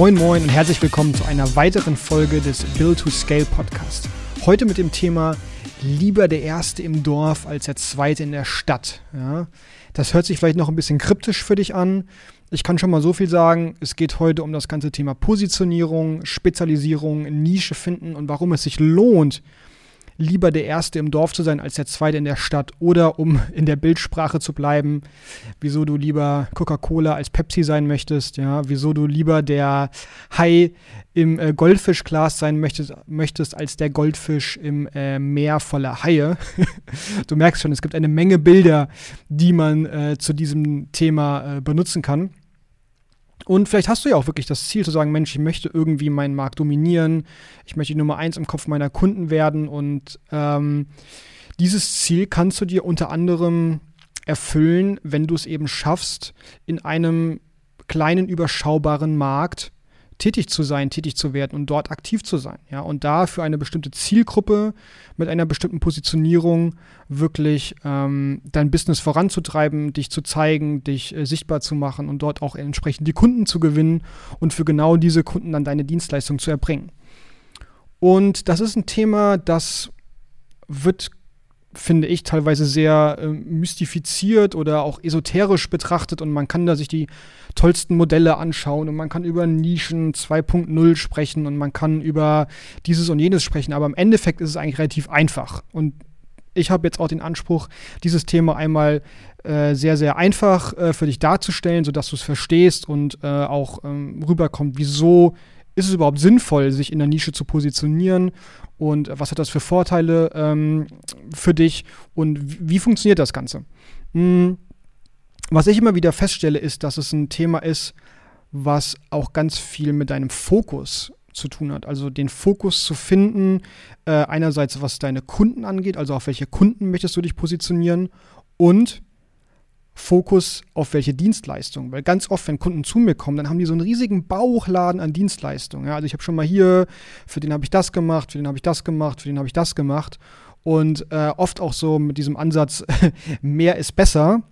Moin Moin und herzlich willkommen zu einer weiteren Folge des Build to Scale Podcast. Heute mit dem Thema lieber der Erste im Dorf als der Zweite in der Stadt. Ja, das hört sich vielleicht noch ein bisschen kryptisch für dich an. Ich kann schon mal so viel sagen, es geht heute um das ganze Thema Positionierung, Spezialisierung, Nische finden und warum es sich lohnt, lieber der Erste im Dorf zu sein als der Zweite in der Stadt oder um in der Bildsprache zu bleiben, wieso du lieber Coca-Cola als Pepsi sein möchtest, ja, wieso du lieber der Hai im äh, Goldfischglas sein möchtest, möchtest als der Goldfisch im äh, Meer voller Haie. du merkst schon, es gibt eine Menge Bilder, die man äh, zu diesem Thema äh, benutzen kann. Und vielleicht hast du ja auch wirklich das Ziel zu sagen, Mensch, ich möchte irgendwie meinen Markt dominieren, ich möchte die Nummer eins im Kopf meiner Kunden werden. Und ähm, dieses Ziel kannst du dir unter anderem erfüllen, wenn du es eben schaffst, in einem kleinen, überschaubaren Markt tätig zu sein, tätig zu werden und dort aktiv zu sein. Ja, und da für eine bestimmte Zielgruppe mit einer bestimmten Positionierung wirklich ähm, dein Business voranzutreiben, dich zu zeigen, dich äh, sichtbar zu machen und dort auch entsprechend die Kunden zu gewinnen und für genau diese Kunden dann deine Dienstleistung zu erbringen. Und das ist ein Thema, das wird finde ich, teilweise sehr äh, mystifiziert oder auch esoterisch betrachtet und man kann da sich die tollsten Modelle anschauen und man kann über Nischen 2.0 sprechen und man kann über dieses und jenes sprechen, aber im Endeffekt ist es eigentlich relativ einfach. Und ich habe jetzt auch den Anspruch, dieses Thema einmal äh, sehr, sehr einfach äh, für dich darzustellen, sodass du es verstehst und äh, auch ähm, rüberkommt, wieso ist es überhaupt sinnvoll, sich in der Nische zu positionieren und was hat das für Vorteile ähm, für dich und wie, funktioniert das Ganze? Hm, was ich immer wieder feststelle, ist, dass es ein Thema ist, was auch ganz viel mit deinem Fokus zu tun hat. Also den Fokus zu finden, äh, einerseits was deine Kunden angeht, also auf welche Kunden möchtest du dich positionieren und Fokus auf welche Dienstleistung. Weil ganz oft, wenn Kunden zu mir kommen, dann haben die so einen riesigen Bauchladen an Dienstleistungen. Ja, also ich habe schon mal hier, für den habe ich das gemacht, für den habe ich das gemacht, für den habe ich das gemacht. Und äh, oft auch so mit diesem Ansatz, mehr ist besser.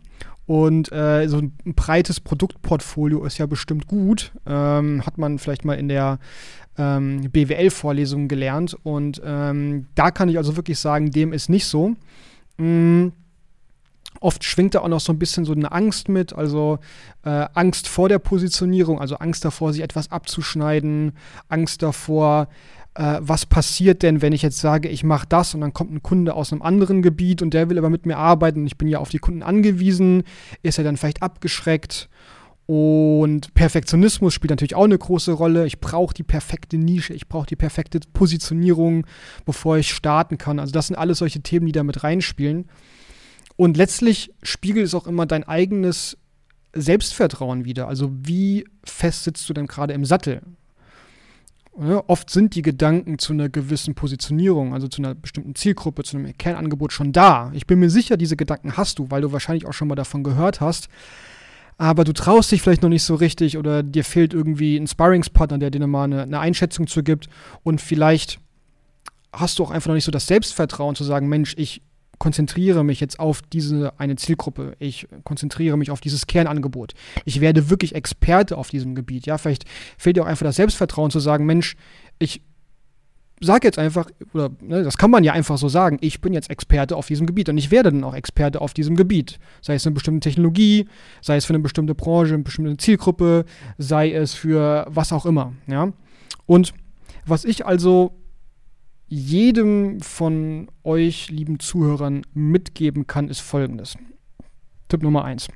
Und äh, so ein breites Produktportfolio ist ja bestimmt gut. Ähm, hat man vielleicht mal in der ähm, BWL-Vorlesung gelernt. Und ähm, da kann ich also wirklich sagen, dem ist nicht so. Mhm Oft schwingt da auch noch so ein bisschen so eine Angst mit, also äh, Angst vor der Positionierung, also Angst davor, sich etwas abzuschneiden, Angst davor, äh, was passiert denn, wenn ich jetzt sage, ich mache das und dann kommt ein Kunde aus einem anderen Gebiet und der will aber mit mir arbeiten und ich bin ja auf die Kunden angewiesen, ist er dann vielleicht abgeschreckt? Und Perfektionismus spielt natürlich auch eine große Rolle. Ich brauche die perfekte Nische, ich brauche die perfekte Positionierung, bevor ich starten kann. Also das sind alles solche Themen, die da mit reinspielen. Und letztlich spiegelt es auch immer dein eigenes Selbstvertrauen wieder. Also wie fest sitzt du denn gerade im Sattel? Ja, oft sind die Gedanken zu einer gewissen Positionierung, also zu einer bestimmten Zielgruppe, zu einem Kernangebot schon da. Ich bin mir sicher, diese Gedanken hast du, weil du wahrscheinlich auch schon mal davon gehört hast. Aber du traust dich vielleicht noch nicht so richtig oder dir fehlt irgendwie ein Sparringspartner, der dir mal eine, eine Einschätzung zu gibt. Und vielleicht hast du auch einfach noch nicht so das Selbstvertrauen zu sagen, Mensch, ich konzentriere mich jetzt auf diese eine Zielgruppe. Ich konzentriere mich auf dieses Kernangebot. Ich werde wirklich Experte auf diesem Gebiet. Ja, vielleicht fehlt dir auch einfach das Selbstvertrauen zu sagen, Mensch, ich sage jetzt einfach, oder ne, das kann man ja einfach so sagen, ich bin jetzt Experte auf diesem Gebiet und ich werde dann auch Experte auf diesem Gebiet. Sei es eine bestimmte Technologie, sei es für eine bestimmte Branche, eine bestimmte Zielgruppe, sei es für was auch immer. Ja? Und was ich also jedem von euch, lieben Zuhörern, mitgeben kann, ist folgendes. Tipp Nummer eins.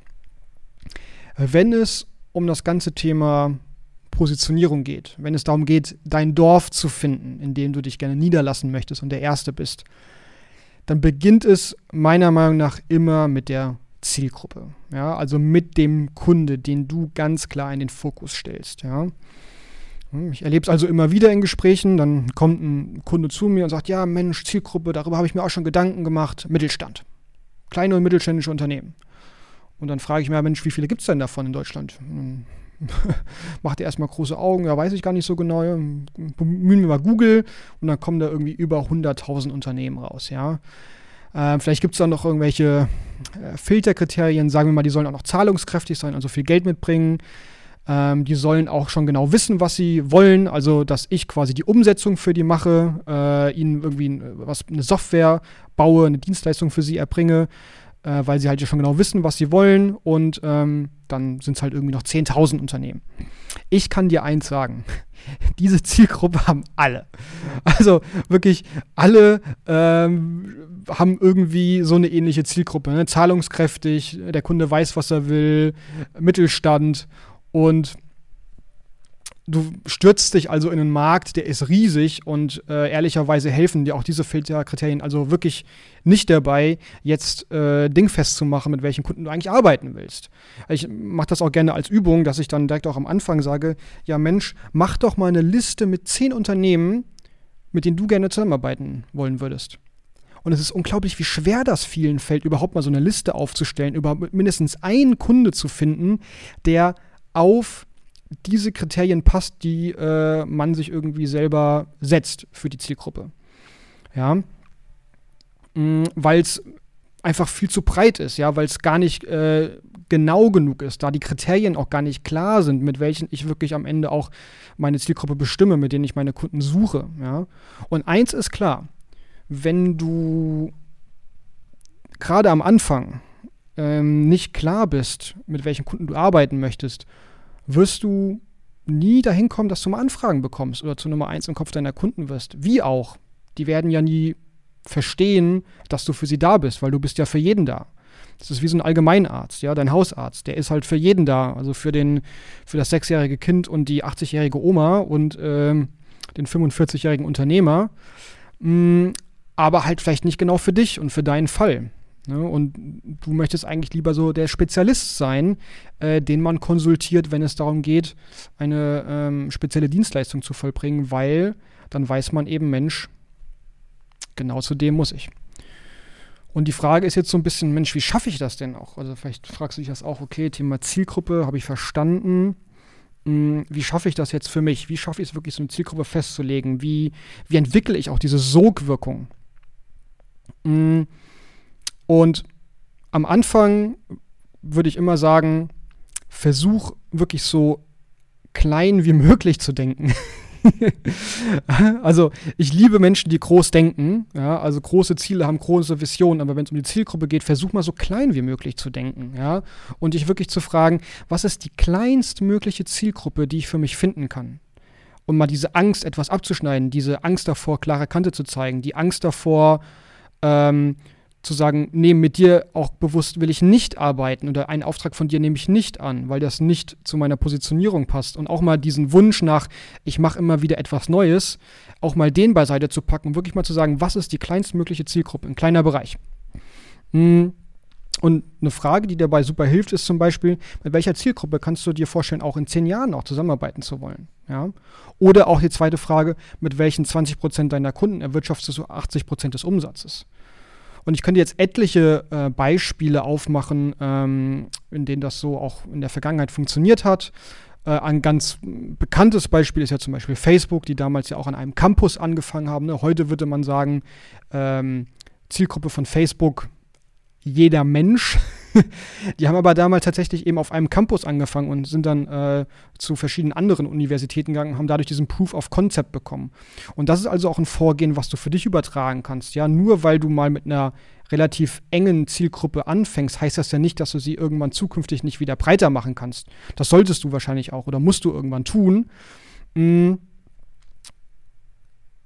Wenn es um das ganze Thema Positionierung geht, wenn es darum geht, dein Dorf zu finden, in dem du dich gerne niederlassen möchtest und der Erste bist, dann beginnt es meiner Meinung nach immer mit der Zielgruppe. Ja, also mit dem Kunde, den du ganz klar in den Fokus stellst. Ja. Hm, ich erlebe es also immer wieder in Gesprächen. Dann kommt ein Kunde zu mir und sagt: Ja, Mensch, Zielgruppe, darüber habe ich mir auch schon Gedanken gemacht. Mittelstand. Kleine und mittelständische Unternehmen. Und dann frage ich mir: Mensch, wie viele gibt es denn davon in Deutschland? Macht er erstmal große Augen, ja, weiß ich gar nicht so genau. Bemühen wir mal Google und dann kommen da irgendwie über 100.000 Unternehmen raus, ja. Ähm, vielleicht gibt es da noch irgendwelche äh, Filterkriterien, sagen wir mal, die sollen auch noch zahlungskräftig sein, also viel Geld mitbringen Ähm, die sollen auch schon genau wissen, was sie wollen. Also, dass ich quasi die Umsetzung für die mache, äh, ihnen irgendwie was, eine Software baue, eine Dienstleistung für sie erbringe, äh, weil sie halt ja schon genau wissen, was sie wollen. Und ähm, dann sind es halt irgendwie noch 10.000 Unternehmen. Ich kann dir eins sagen. Diese Zielgruppe haben alle. Also wirklich alle ähm, haben irgendwie so eine ähnliche Zielgruppe. Ne? Zahlungskräftig, der Kunde weiß, was er will, Mittelstand und du stürzt dich also in einen Markt, der ist riesig und äh, ehrlicherweise helfen dir auch diese Filterkriterien also wirklich nicht dabei, jetzt äh, dingfest zu machen, mit welchen Kunden du eigentlich arbeiten willst. Ich mache das auch gerne als Übung, dass ich dann direkt auch am Anfang sage, ja Mensch, mach doch mal eine Liste mit zehn Unternehmen, mit denen du gerne zusammenarbeiten wollen würdest. Und es ist unglaublich, wie schwer das vielen fällt, überhaupt mal so eine Liste aufzustellen, über mindestens einen Kunde zu finden, der auf diese Kriterien passt, die äh, man sich irgendwie selber setzt für die Zielgruppe. Ja. Mm, weil es einfach viel zu breit ist, ja, weil es gar nicht äh, genau genug ist, da die Kriterien auch gar nicht klar sind, mit welchen ich wirklich am Ende auch meine Zielgruppe bestimme, mit denen ich meine Kunden suche, ja. Und eins ist klar, wenn du gerade am Anfang ähm, nicht klar bist, mit welchen Kunden du arbeiten möchtest wirst du nie dahin kommen, dass du mal Anfragen bekommst oder zu Nummer eins im Kopf deiner Kunden wirst. Wie auch. Die werden ja nie verstehen, dass du für sie da bist, weil du bist ja für jeden da. Das ist wie so ein Allgemeinarzt, ja, dein Hausarzt, der ist halt für jeden da, also für den, für das sechsjährige Kind und die 80-jährige Oma und ähm, den 45-jährigen Unternehmer, mh, mm, aber halt vielleicht nicht genau für dich und für deinen Fall. Ne? Und du möchtest eigentlich lieber so der Spezialist sein, äh, den man konsultiert, wenn es darum geht, eine ähm, spezielle Dienstleistung zu vollbringen, weil dann weiß man eben, Mensch, genau zu dem muss ich. Und die Frage ist jetzt so ein bisschen, Mensch, wie schaffe ich das denn auch? Also vielleicht fragst du dich das auch, okay, Thema Zielgruppe habe ich verstanden. Hm, wie schaffe ich das jetzt für mich? Wie schaffe ich es wirklich, so eine Zielgruppe festzulegen? Wie, wie entwickle ich auch diese Sogwirkung? Hm, und am Anfang würde ich immer sagen, versuch wirklich so klein wie möglich zu denken. also ich liebe Menschen, die groß denken, ja, also große Ziele haben große Visionen, aber wenn es um die Zielgruppe geht, versuch mal so klein wie möglich zu denken, ja, und dich wirklich zu fragen, was ist die kleinstmögliche Zielgruppe, die ich für mich finden kann? Und mal diese Angst, etwas abzuschneiden, diese Angst davor, klare Kante zu zeigen, die Angst davor, ähm, zu sagen, nee, mit dir auch bewusst will ich nicht arbeiten oder einen Auftrag von dir nehme ich nicht an, weil das nicht zu meiner Positionierung passt. Und auch mal diesen Wunsch nach, ich mache immer wieder etwas Neues, auch mal den beiseite zu packen und wirklich mal zu sagen, was ist die kleinstmögliche Zielgruppe, ein kleiner Bereich. Hm. Und eine Frage, die dabei super hilft, ist zum Beispiel, mit welcher Zielgruppe kannst du dir vorstellen, auch in zehn Jahren auch zusammenarbeiten zu wollen? Ja? Oder auch die zweite Frage, mit welchen 20 Prozent deiner Kunden erwirtschaftest du 80 Prozent des Umsatzes? Und ich könnte jetzt etliche äh, Beispiele aufmachen, ähm, in denen das so auch in der Vergangenheit funktioniert hat. Äh, ein ganz bekanntes Beispiel ist ja zum Beispiel Facebook, die damals ja auch an einem Campus angefangen haben. Ne? Heute würde man sagen, ähm, Zielgruppe von Facebook, jeder Mensch. die haben aber damals tatsächlich eben auf einem Campus angefangen und sind dann äh, zu verschiedenen anderen Universitäten gegangen und haben dadurch diesen Proof of Concept bekommen. Und das ist also auch ein Vorgehen, was du für dich übertragen kannst. Ja, nur weil du mal mit einer relativ engen Zielgruppe anfängst, heißt das ja nicht, dass du sie irgendwann zukünftig nicht wieder breiter machen kannst. Das solltest du wahrscheinlich auch oder musst du irgendwann tun. Mhm.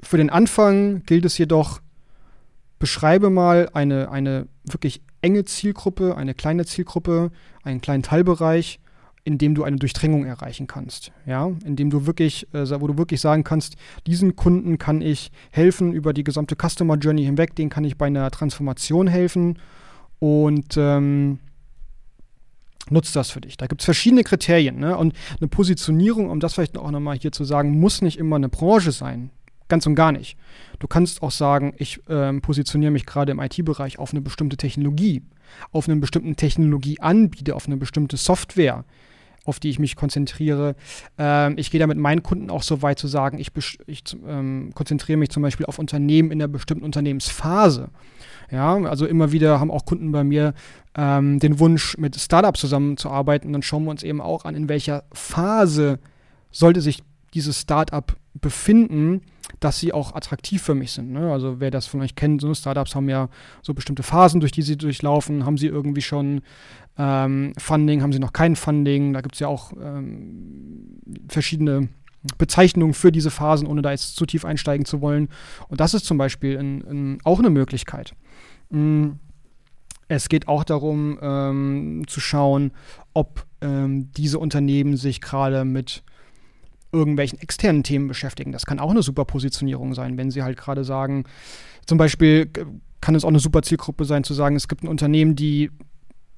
Für den Anfang gilt es jedoch, beschreibe mal eine, eine wirklich enge Zielgruppe, eine kleine Zielgruppe, einen kleinen Teilbereich, in dem du eine Durchdringung erreichen kannst. Ja, in dem du wirklich, äh, wo du wirklich sagen kannst, diesen Kunden kann ich helfen über die gesamte Customer Journey hinweg, den kann ich bei einer Transformation helfen und ähm, nutzt das für dich. Da gibt es verschiedene Kriterien. Ne? Und eine Positionierung, um das vielleicht auch nochmal hier zu sagen, muss nicht immer eine Branche sein. Ganz und gar nicht. Du kannst auch sagen, ich ähm, positioniere mich gerade im IT-Bereich auf eine bestimmte Technologie, auf einen bestimmten Technologieanbieter, auf eine bestimmte Software, auf die ich mich konzentriere. Ähm, ich gehe da mit meinen Kunden auch so weit zu sagen, ich, ich ähm, konzentriere mich zum Beispiel auf Unternehmen in einer bestimmten Unternehmensphase. Ja, also immer wieder haben auch Kunden bei mir ähm, den Wunsch, mit Startups zusammenzuarbeiten. dann schauen wir uns eben auch an, in welcher Phase sollte sich dieses Startup befinden, dass sie auch attraktiv für mich sind. Ne? Also wer das von euch kennt, so Startups haben ja so bestimmte Phasen, durch die sie durchlaufen. Haben sie irgendwie schon ähm, Funding, haben sie noch kein Funding? Da gibt es ja auch ähm, verschiedene Bezeichnungen für diese Phasen, ohne da jetzt zu tief einsteigen zu wollen. Und das ist zum Beispiel in, in, auch eine Möglichkeit. Mhm. Es geht auch darum, ähm, zu schauen, ob ähm, diese Unternehmen sich gerade mit irgendwelchen externen Themen beschäftigen. Das kann auch eine super Positionierung sein, wenn sie halt gerade sagen, zum Beispiel kann es auch eine super Zielgruppe sein, zu sagen, es gibt ein Unternehmen, die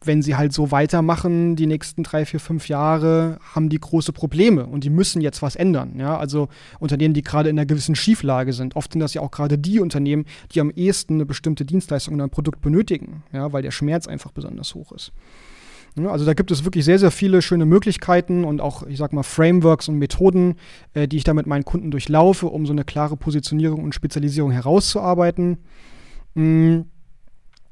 wenn sie halt so weitermachen, die nächsten drei, vier, fünf Jahre, haben die große Probleme und die müssen jetzt was ändern. Ja? Also Unternehmen, die gerade in einer gewissen Schieflage sind. Oft sind das ja auch gerade die Unternehmen, die am ehesten eine bestimmte Dienstleistung oder ein Produkt benötigen, ja? weil der Schmerz einfach besonders hoch ist. Ja, also da gibt es wirklich sehr, sehr viele schöne Möglichkeiten und auch, ich sag mal, Frameworks und Methoden, äh, die ich da mit meinen Kunden durchlaufe, um so eine klare Positionierung und Spezialisierung herauszuarbeiten. Mhm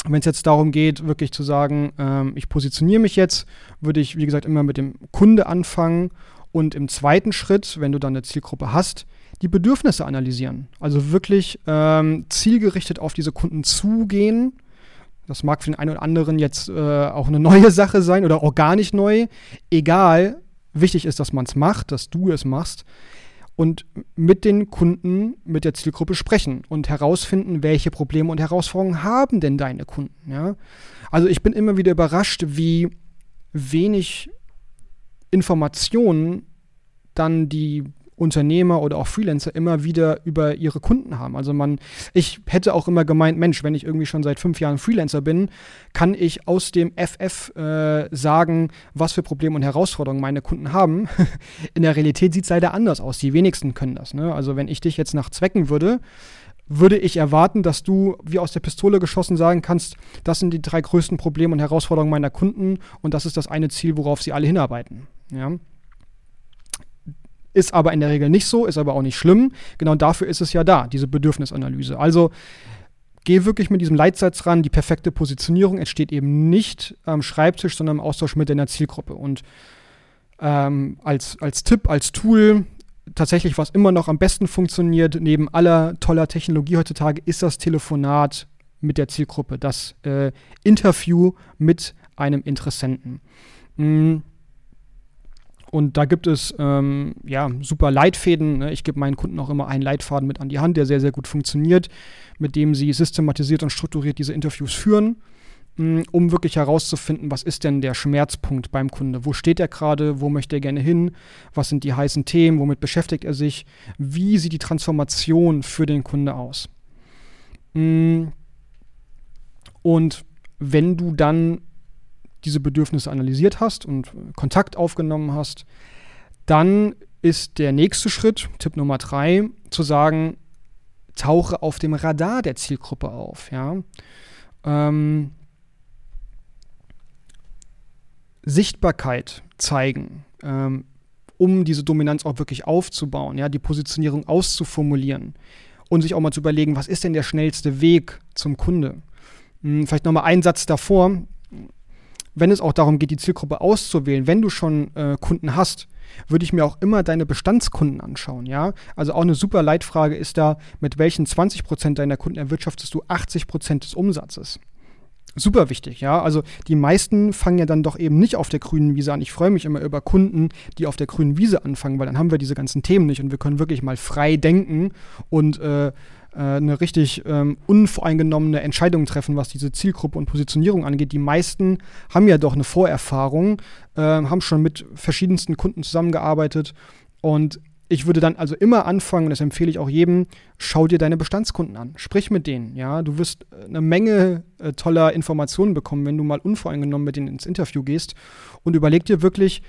wenn es jetzt darum geht, wirklich zu sagen, ähm, ich positioniere mich jetzt, würde ich, wie gesagt, immer mit dem Kunde anfangen und im zweiten Schritt, wenn du dann eine Zielgruppe hast, die Bedürfnisse analysieren. Also wirklich ähm, zielgerichtet auf diese Kunden zugehen. Das mag für den einen oder anderen jetzt äh, auch eine neue Sache sein oder organisch neu. Egal, wichtig ist, dass man es macht, dass du es machst und mit den Kunden, mit der Zielgruppe sprechen und herausfinden, welche Probleme und Herausforderungen haben denn deine Kunden. Ja? Also ich bin immer wieder überrascht, wie wenig Informationen dann die Unternehmer oder auch Freelancer immer wieder über ihre Kunden haben. Also man, ich hätte auch immer gemeint, Mensch, wenn ich irgendwie schon seit fünf Jahren Freelancer bin, kann ich aus dem FF äh, sagen, was für Probleme und Herausforderungen meine Kunden haben. In der Realität sieht es leider anders aus. Die wenigsten können das. Ne? Also wenn ich dich jetzt nach Zwecken würde, würde ich erwarten, dass du wie aus der Pistole geschossen sagen kannst, das sind die drei größten Probleme und Herausforderungen meiner Kunden und das ist das eine Ziel, worauf sie alle hinarbeiten. Ja? Ist aber in der Regel nicht so, ist aber auch nicht schlimm. Genau dafür ist es ja da, diese Bedürfnisanalyse. Also geh wirklich mit diesem Leitsatz ran. Die perfekte Positionierung entsteht eben nicht am Schreibtisch, sondern im Austausch mit deiner Zielgruppe. Und ähm, als, als Tipp, als Tool, tatsächlich, was immer noch am besten funktioniert, neben aller toller Technologie heutzutage, ist das Telefonat mit der Zielgruppe, das äh, Interview mit einem Interessenten. Mhm und da gibt es ähm, ja, super Leitfäden. Ne? Ich gebe meinen Kunden auch immer einen Leitfaden mit an die Hand, der sehr, sehr gut funktioniert, mit dem sie systematisiert und strukturiert diese Interviews führen, mh, mm, um wirklich herauszufinden, was ist denn der Schmerzpunkt beim Kunde? Wo steht er gerade? Wo möchte er gerne hin? Was sind die heißen Themen? Womit beschäftigt er sich? Wie sieht die Transformation für den Kunde aus? Mh, mm. und wenn du dann diese Bedürfnisse analysiert hast und Kontakt aufgenommen hast, dann ist der nächste Schritt, Tipp Nummer drei, zu sagen, tauche auf dem Radar der Zielgruppe auf. Ja? Ähm, Sichtbarkeit zeigen, ähm, um diese Dominanz auch wirklich aufzubauen, ja, die Positionierung auszuformulieren und sich auch mal zu überlegen, was ist denn der schnellste Weg zum Kunde. Hm, vielleicht nochmal einen Satz davor wenn es auch darum geht, die Zielgruppe auszuwählen, wenn du schon äh, Kunden hast, würde ich mir auch immer deine Bestandskunden anschauen, ja? Also auch eine super Leitfrage ist da, mit welchen 20 Prozent deiner Kunden erwirtschaftest du 80 Prozent des Umsatzes? Super wichtig, ja. Also die meisten fangen ja dann doch eben nicht auf der grünen Wiese an. Ich freue mich immer über Kunden, die auf der grünen Wiese anfangen, weil dann haben wir diese ganzen Themen nicht und wir können wirklich mal frei denken und äh, eine richtig ähm, unvoreingenommene Entscheidung treffen, was diese Zielgruppe und Positionierung angeht. Die meisten haben ja doch eine Vorerfahrung, äh, haben schon mit verschiedensten Kunden zusammengearbeitet und ich würde dann also immer anfangen, und das empfehle ich auch jedem, schau dir deine Bestandskunden an. Sprich mit denen, ja. Du wirst äh, eine Menge äh, toller Informationen bekommen, wenn du mal unvoreingenommen mit denen ins Interview gehst und überleg dir wirklich,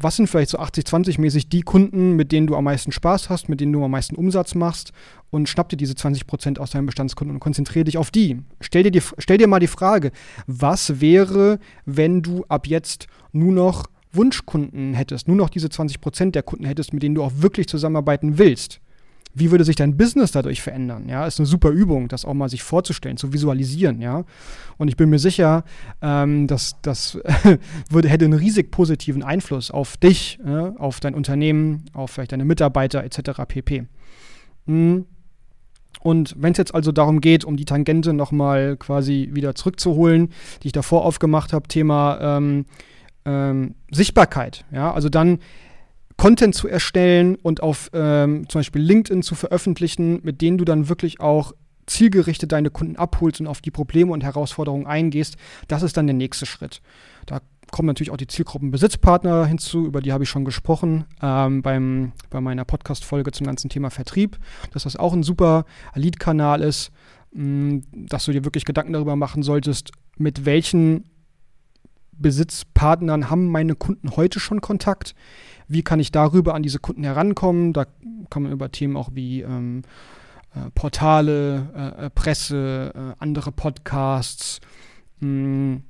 was sind vielleicht so 80-20-mäßig die Kunden, mit denen du am meisten Spaß hast, mit denen du am meisten Umsatz machst und schnapp dir diese 20% aus deinen Bestandskunden und konzentriere dich auf die. Stell dir, die, stell dir mal die Frage, was wäre, wenn du ab jetzt nur noch Wunschkunden hättest, nur noch diese 20% der Kunden hättest, mit denen du auch wirklich zusammenarbeiten willst? Wie würde sich dein Business dadurch verändern? Ja, ist eine super Übung, das auch mal sich vorzustellen, zu visualisieren, ja. Und ich bin mir sicher, ähm, dass das würde, hätte einen riesig positiven Einfluss auf dich, ja, auf dein Unternehmen, auf vielleicht deine Mitarbeiter etc. pp. Mhm. Und wenn es jetzt also darum geht, um die Tangente nochmal quasi wieder zurückzuholen, die ich davor aufgemacht habe, Thema ähm, ähm, Sichtbarkeit, ja, also dann Content zu erstellen und auf ähm, zum Beispiel LinkedIn zu veröffentlichen, mit denen du dann wirklich auch zielgerichtet deine Kunden abholst und auf die Probleme und Herausforderungen eingehst, das ist dann der nächste Schritt. Da kommen natürlich auch die Zielgruppenbesitzpartner hinzu, über die habe ich schon gesprochen ähm, beim, bei meiner Podcast-Folge zum ganzen Thema Vertrieb, dass das auch ein super Lead-Kanal ist, mh, mm, dass du dir wirklich Gedanken darüber machen solltest, mit welchen Besitzpartnern haben meine Kunden heute schon Kontakt, wie kann ich darüber an diese Kunden herankommen, da kann man über Themen auch wie ähm, äh, Portale, äh, äh Presse, äh, andere Podcasts, mh, mm,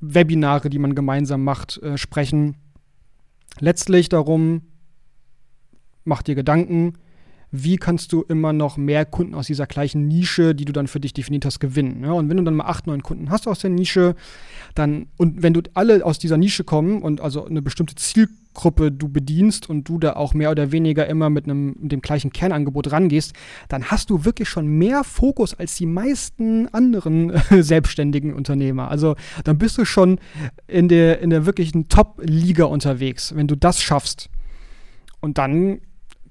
Webinare, die man gemeinsam macht, äh, sprechen. Letztlich darum, mach dir Gedanken, wie kannst du immer noch mehr Kunden aus dieser gleichen Nische, die du dann für dich definiert hast, gewinnen. Ja? Und wenn du dann mal acht, neun Kunden hast aus der Nische, dann, und wenn du alle aus dieser Nische kommen und also eine bestimmte Zielgruppe du bedienst und du da auch mehr oder weniger immer mit einem mit dem gleichen Kernangebot rangehst, dann hast du wirklich schon mehr Fokus als die meisten anderen äh, selbstständigen Unternehmer. Also dann bist du schon in der, in der wirklichen Top-Liga unterwegs, wenn du das schaffst. Und dann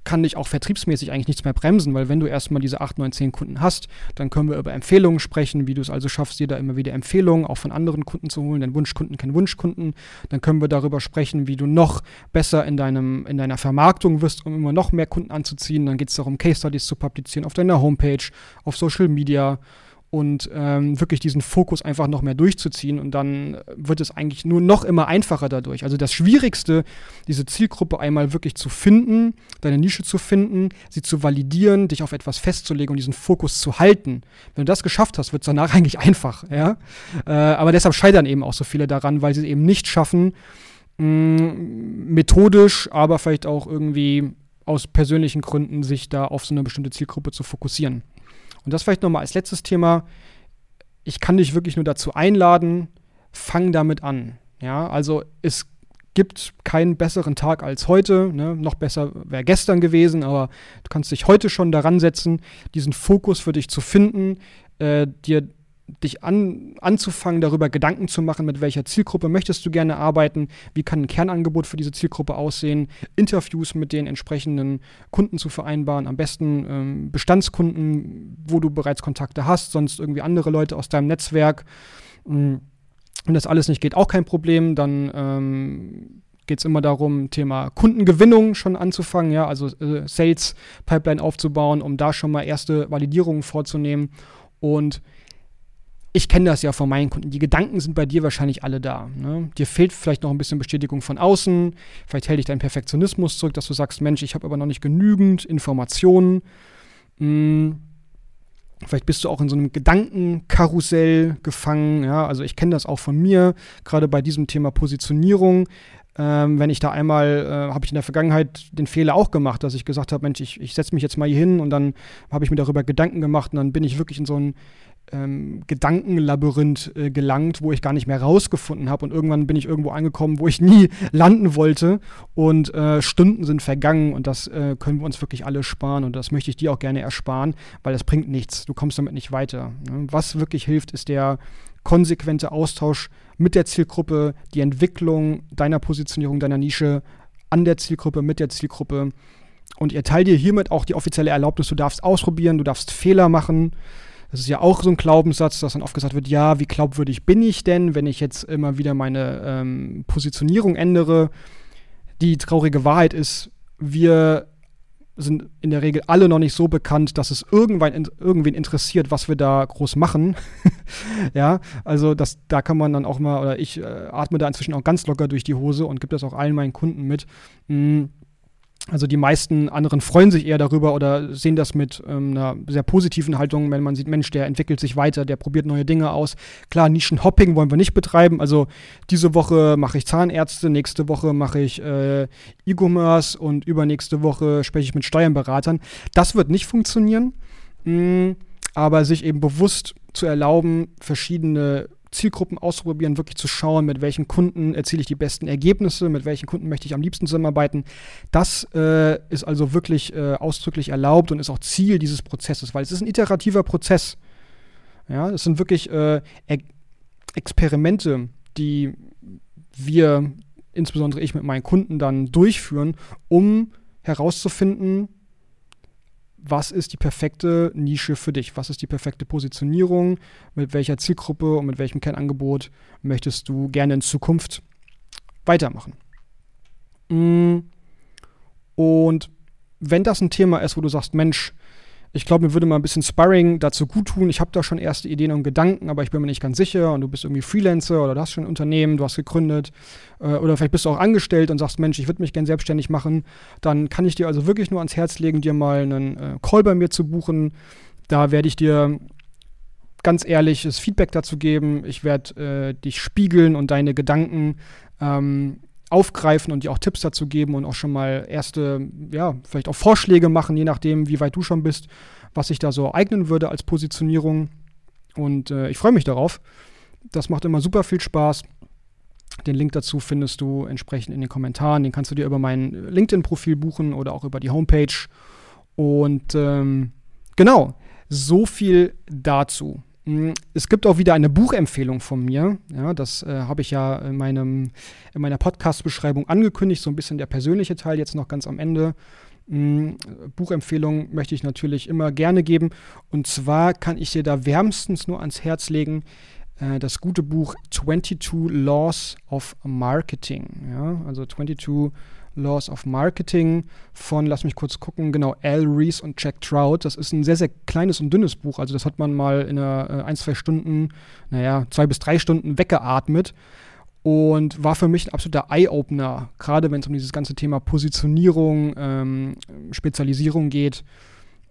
kann dich auch vertriebsmäßig eigentlich nichts mehr bremsen, weil wenn du erstmal diese 8, 9, 10 Kunden hast, dann können wir über Empfehlungen sprechen, wie du es also schaffst, dir da immer wieder Empfehlungen auch von anderen Kunden zu holen, denn Wunschkunden kennen Wunschkunden. Dann können wir darüber sprechen, wie du noch besser in, deinem, in deiner Vermarktung wirst, um immer noch mehr Kunden anzuziehen. Dann geht es darum, Case Studies zu publizieren auf deiner Homepage, auf Social Media und ähm, wirklich diesen Fokus einfach noch mehr durchzuziehen und dann wird es eigentlich nur noch immer einfacher dadurch. Also das Schwierigste, diese Zielgruppe einmal wirklich zu finden, deine Nische zu finden, sie zu validieren, dich auf etwas festzulegen und diesen Fokus zu halten. Wenn du das geschafft hast, wird es danach eigentlich einfach, ja. Äh, aber deshalb scheitern eben auch so viele daran, weil sie es eben nicht schaffen, mh, methodisch, aber vielleicht auch irgendwie aus persönlichen Gründen sich da auf so eine bestimmte Zielgruppe zu fokussieren. Und das vielleicht nochmal als letztes Thema. Ich kann dich wirklich nur dazu einladen, fang damit an. Ja, also es gibt keinen besseren Tag als heute. Ne? Noch besser wäre gestern gewesen, aber du kannst dich heute schon daran setzen, diesen Fokus für dich zu finden, äh, dir dich an, anzufangen, darüber Gedanken zu machen, mit welcher Zielgruppe möchtest du gerne arbeiten, wie kann ein Kernangebot für diese Zielgruppe aussehen, Interviews mit den entsprechenden Kunden zu vereinbaren, am besten ähm, Bestandskunden, wo du bereits Kontakte hast, sonst irgendwie andere Leute aus deinem Netzwerk. Mm, wenn das alles nicht geht, auch kein Problem, dann ähm, geht es immer darum, Thema Kundengewinnung schon anzufangen, ja, also äh, Sales Pipeline aufzubauen, um da schon mal erste Validierungen vorzunehmen und ich kenne das ja von meinen Kunden. Die Gedanken sind bei dir wahrscheinlich alle da. Ne? Dir fehlt vielleicht noch ein bisschen Bestätigung von außen. Vielleicht hält dich dein Perfektionismus zurück, dass du sagst, Mensch, ich habe aber noch nicht genügend Informationen. Hm. Vielleicht bist du auch in so einem Gedankenkarussell gefangen. Ja? Also ich kenne das auch von mir, gerade bei diesem Thema Positionierung. Ähm, wenn ich da einmal, äh, habe ich in der Vergangenheit den Fehler auch gemacht, dass ich gesagt habe, Mensch, ich, ich setze mich jetzt mal hier hin und dann habe ich mir darüber Gedanken gemacht und dann bin ich wirklich in so ein ähm, Gedankenlabyrinth äh, gelangt, wo ich gar nicht mehr rausgefunden habe. Und irgendwann bin ich irgendwo angekommen, wo ich nie landen wollte. Und äh, Stunden sind vergangen und das äh, können wir uns wirklich alle sparen. Und das möchte ich dir auch gerne ersparen, weil das bringt nichts. Du kommst damit nicht weiter. Ne? Was wirklich hilft, ist der konsequente Austausch mit der Zielgruppe, die Entwicklung deiner Positionierung, deiner Nische an der Zielgruppe, mit der Zielgruppe. Und ihr teilt dir hiermit auch die offizielle Erlaubnis, du darfst ausprobieren, du darfst Fehler machen. Das ist ja auch so ein Glaubenssatz, dass dann oft gesagt wird, ja, wie glaubwürdig bin ich denn, wenn ich jetzt immer wieder meine ähm, Positionierung ändere? Die traurige Wahrheit ist, wir sind in der Regel alle noch nicht so bekannt, dass es irgendwann in, irgendwen interessiert, was wir da groß machen. ja, also das, da kann man dann auch mal, oder ich äh, atme da inzwischen auch ganz locker durch die Hose und gebe das auch allen meinen Kunden mit. Mm Also die meisten anderen freuen sich eher darüber oder sehen das mit ähm, einer sehr positiven Haltung, wenn man sieht, Mensch, der entwickelt sich weiter, der probiert neue Dinge aus. Klar, Nischenhopping wollen wir nicht betreiben. Also diese Woche mache ich Zahnärzte, nächste Woche mache ich äh, E-Commerce und übernächste Woche spreche ich mit Steuerberatern. Das wird nicht funktionieren. Mm, aber sich eben bewusst zu erlauben, verschiedene Zielgruppen auszuprobieren, wirklich zu schauen, mit welchen Kunden erziele ich die besten Ergebnisse, mit welchen Kunden möchte ich am liebsten zusammenarbeiten. Das äh, ist also wirklich äh, ausdrücklich erlaubt und ist auch Ziel dieses Prozesses, weil es ist ein iterativer Prozess. Ja, es sind wirklich äh, er Experimente, die wir, insbesondere ich mit meinen Kunden, dann durchführen, um herauszufinden, was ist die perfekte Nische für dich? Was ist die perfekte Positionierung? Mit welcher Zielgruppe und mit welchem Kernangebot möchtest du gerne in Zukunft weitermachen? Mm. Und wenn das ein Thema ist, wo du sagst, Mensch, ich glaube, mir würde mal ein bisschen Sparring dazu gut tun. Ich habe da schon erste Ideen und Gedanken, aber ich bin mir nicht ganz sicher. Und du bist irgendwie Freelancer oder du hast schon ein Unternehmen, du hast gegründet. Äh, oder vielleicht bist du auch angestellt und sagst, Mensch, ich würde mich gerne selbstständig machen. Dann kann ich dir also wirklich nur ans Herz legen, dir mal einen äh, Call bei mir zu buchen. Da werde ich dir ganz ehrliches Feedback dazu geben. Ich werde äh, dich spiegeln und deine Gedanken ähm, aufgreifen und dir auch Tipps dazu geben und auch schon mal erste, ja, vielleicht auch Vorschläge machen, je nachdem, wie weit du schon bist, was sich da so eignen würde als Positionierung. Und äh, ich freue mich darauf. Das macht immer super viel Spaß. Den Link dazu findest du entsprechend in den Kommentaren. Den kannst du dir über mein LinkedIn-Profil buchen oder auch über die Homepage. Und ähm, genau, so viel dazu. Mm, es gibt auch wieder eine Buchempfehlung von mir. Ja, das äh, habe ich ja in, meinem, in meiner Podcast-Beschreibung angekündigt, so ein bisschen der persönliche Teil jetzt noch ganz am Ende. Mhm, Buchempfehlung möchte ich natürlich immer gerne geben. Und zwar kann ich dir da wärmstens nur ans Herz legen, äh, das gute Buch 22 Laws of Marketing. Ja, also 22 Laws of Marketing von, lass mich kurz gucken, genau, Al Rees und Jack Trout. Das ist ein sehr, sehr kleines und dünnes Buch. Also das hat man mal in einer, äh, ein, zwei Stunden, naja, zwei bis drei Stunden weggeatmet und war für mich ein absoluter Eye-Opener, gerade wenn es um dieses ganze Thema Positionierung, ähm, Spezialisierung geht.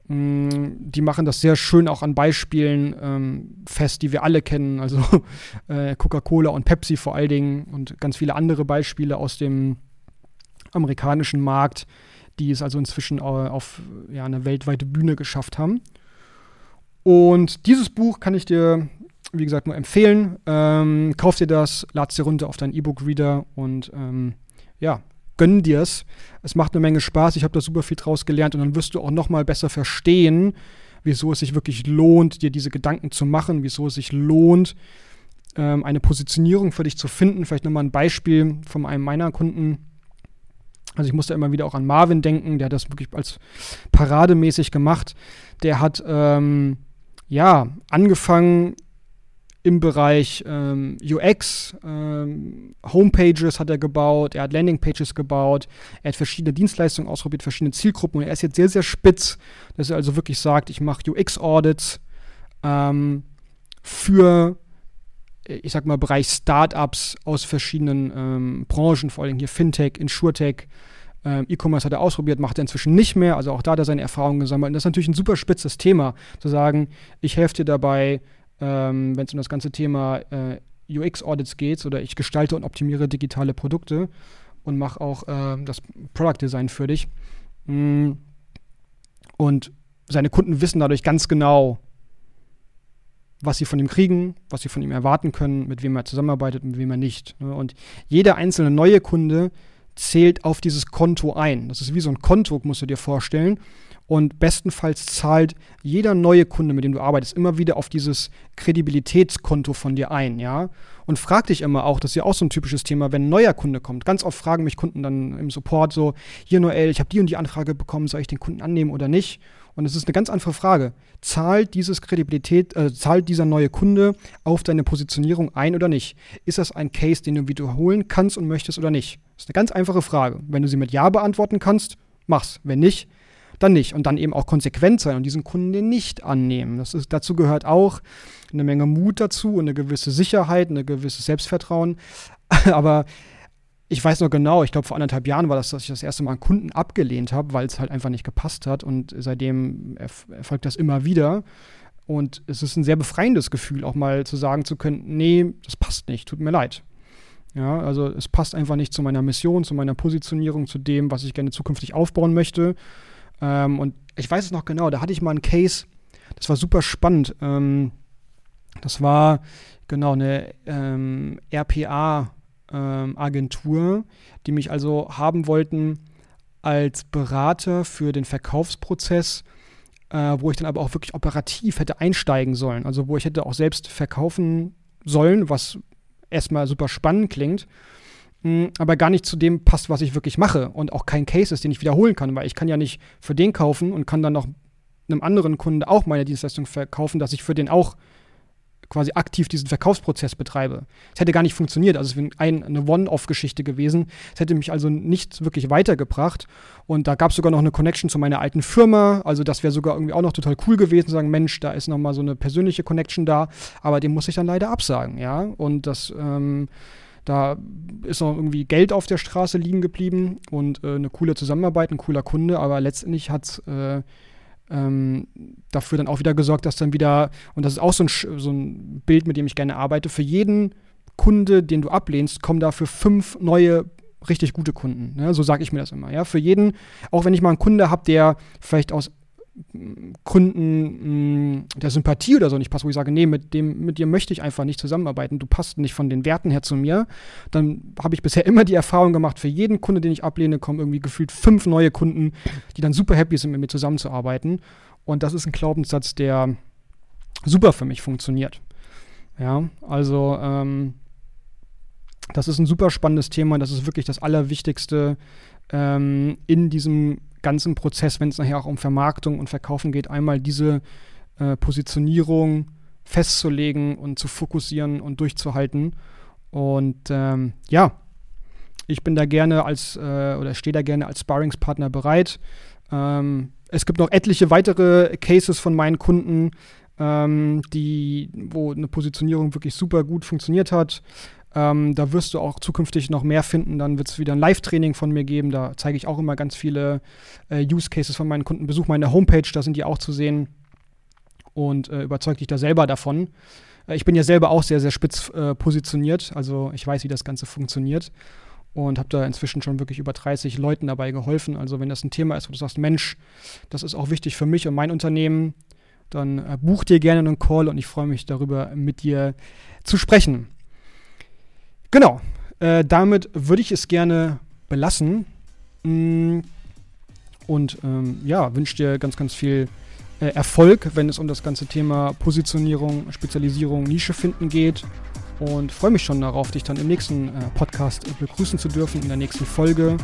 Mm, die machen das sehr schön auch an Beispielen ähm, fest, die wir alle kennen, also äh, Coca-Cola und Pepsi vor allen Dingen und ganz viele andere Beispiele aus dem amerikanischen Markt, die es also inzwischen auf ja, eine weltweite Bühne geschafft haben. Und dieses Buch kann ich dir, wie gesagt, nur empfehlen. Ähm, kauf dir das, lad dir runter auf deinen E-Book-Reader und ähm, ja, gönn dir es. Es macht eine Menge Spaß. Ich habe da super viel draus gelernt und dann wirst du auch noch mal besser verstehen, wieso es sich wirklich lohnt, dir diese Gedanken zu machen, wieso es sich lohnt, ähm, eine Positionierung für dich zu finden. Vielleicht nochmal ein Beispiel von einem meiner Kunden. Also ich musste immer wieder auch an Marvin denken, der hat das wirklich als parademäßig gemacht. Der hat ähm, ja angefangen im Bereich ähm, UX, ähm, Homepages hat er gebaut, er hat Landingpages gebaut, er hat verschiedene Dienstleistungen ausprobiert, verschiedene Zielgruppen und er ist jetzt sehr, sehr spitz, dass er also wirklich sagt, ich mache UX-Audits ähm, für ich sag mal, Bereich Startups aus verschiedenen ähm, Branchen, vor allem hier Fintech, Insurtech, ähm, E-Commerce hat er ausprobiert, macht er inzwischen nicht mehr. Also auch da hat er seine Erfahrungen gesammelt. Und das ist natürlich ein super spitzes Thema, zu sagen, ich helfe dir dabei, ähm, wenn es um das ganze Thema äh, UX-Audits geht oder ich gestalte und optimiere digitale Produkte und mache auch äh, das Product Design für dich. Mm. Und seine Kunden wissen dadurch ganz genau, was sie von ihm kriegen, was sie von ihm erwarten können, mit wem er zusammenarbeitet, mit wem er nicht. Ne? Und jeder einzelne neue Kunde zählt auf dieses Konto ein. Das ist wie so ein Konto, musst du dir vorstellen. Und bestenfalls zahlt jeder neue Kunde, mit dem du arbeitest, immer wieder auf dieses Kredibilitätskonto von dir ein, ja. Und frag dich immer auch, das ist ja auch so ein typisches Thema, wenn ein neuer Kunde kommt. Ganz oft fragen mich Kunden dann im Support so, hier Noel, ich habe die und die Anfrage bekommen, soll ich den Kunden annehmen oder nicht? Und es ist eine ganz einfache Frage. Zahlt dieses Kredibilität, äh, zahlt dieser neue Kunde auf deine Positionierung ein oder nicht? Ist das ein Case, den du wiederholen kannst und möchtest oder nicht? Das ist eine ganz einfache Frage. Wenn du sie mit Ja beantworten kannst, mach's. Wenn nicht, dann nicht. Und dann eben auch konsequent sein und diesen Kunden den nicht annehmen. Das ist, dazu gehört auch eine Menge Mut dazu und eine gewisse Sicherheit, ein gewisses Selbstvertrauen. Aber ich weiß noch genau, ich glaube vor anderthalb Jahren war das, dass ich das erste Mal einen Kunden abgelehnt habe, weil es halt einfach nicht gepasst hat. Und seitdem erf erfolgt das immer wieder. Und es ist ein sehr befreiendes Gefühl, auch mal zu sagen zu können, nee, das passt nicht, tut mir leid. Ja, also es passt einfach nicht zu meiner Mission, zu meiner Positionierung, zu dem, was ich gerne zukünftig aufbauen möchte. Ähm, und ich weiß es noch genau, da hatte ich mal einen Case, das war super spannend. Ähm, das war genau eine ähm, RPA-Agentur, ähm, die mich also haben wollten als Berater für den Verkaufsprozess, äh, wo ich dann aber auch wirklich operativ hätte einsteigen sollen. Also wo ich hätte auch selbst verkaufen sollen, was erstmal super spannend klingt, mh, aber gar nicht zu dem passt, was ich wirklich mache und auch kein Case ist, den ich wiederholen kann, weil ich kann ja nicht für den kaufen und kann dann noch einem anderen Kunden auch meine Dienstleistung verkaufen, dass ich für den auch quasi aktiv diesen Verkaufsprozess betreibe. Es hätte gar nicht funktioniert. Also es wäre ein, eine One-Off-Geschichte gewesen. Es hätte mich also nicht wirklich weitergebracht. Und da gab es sogar noch eine Connection zu meiner alten Firma. Also das wäre sogar irgendwie auch noch total cool gewesen, sagen, Mensch, da ist nochmal so eine persönliche Connection da. Aber den muss ich dann leider absagen, ja. Und das, ähm, da ist noch irgendwie Geld auf der Straße liegen geblieben und äh, eine coole Zusammenarbeit, ein cooler Kunde, aber letztendlich hat es äh, ähm, dafür dann auch wieder gesorgt, dass dann wieder, und das ist auch so ein, so ein Bild, mit dem ich gerne arbeite, für jeden Kunde, den du ablehnst, kommen dafür fünf neue richtig gute Kunden. Ne? So sage ich mir das immer. Ja? Für jeden, auch wenn ich mal einen Kunde habe, der vielleicht aus Gründen mh, der Sympathie oder so nicht passt, wo ich sage, nee, mit dem, mit dir möchte ich einfach nicht zusammenarbeiten, du passt nicht von den Werten her zu mir, dann habe ich bisher immer die Erfahrung gemacht, für jeden Kunde, den ich ablehne, kommen irgendwie gefühlt fünf neue Kunden, die dann super happy sind, mit mir zusammenzuarbeiten. Und das ist ein Glaubenssatz, der super für mich funktioniert. Ja, also ähm, das ist ein super spannendes Thema, das ist wirklich das Allerwichtigste ähm, in diesem ganzen Prozess, wenn es nachher auch um Vermarktung und Verkaufen geht, einmal diese äh, Positionierung festzulegen und zu fokussieren und durchzuhalten. Und ähm, ja, ich bin da gerne als äh, oder stehe da gerne als Sparringspartner bereit. Ähm, es gibt noch etliche weitere Cases von meinen Kunden, ähm, die, wo eine Positionierung wirklich super gut funktioniert hat. Ähm, da wirst du auch zukünftig noch mehr finden. Dann wird es wieder ein Live-Training von mir geben. Da zeige ich auch immer ganz viele äh, Use Cases von meinen Kunden. Besuch meine Homepage, da sind die auch zu sehen. Und äh, überzeug dich da selber davon. Äh, ich bin ja selber auch sehr, sehr spitz äh, positioniert. Also ich weiß, wie das Ganze funktioniert. Und habe da inzwischen schon wirklich über 30 Leuten dabei geholfen. Also wenn das ein Thema ist, wo du sagst, Mensch, das ist auch wichtig für mich und mein Unternehmen, dann äh, buch dir gerne einen Call und ich freue mich darüber, mit dir zu sprechen. Genau, äh, damit würde ich es gerne belassen. Mm, und ähm, ja, wünsche dir ganz, ganz viel äh, Erfolg, wenn es um das ganze Thema Positionierung, Spezialisierung, Nische finden geht. Und freue mich schon darauf, dich dann im nächsten äh, Podcast begrüßen zu dürfen, in der nächsten Folge.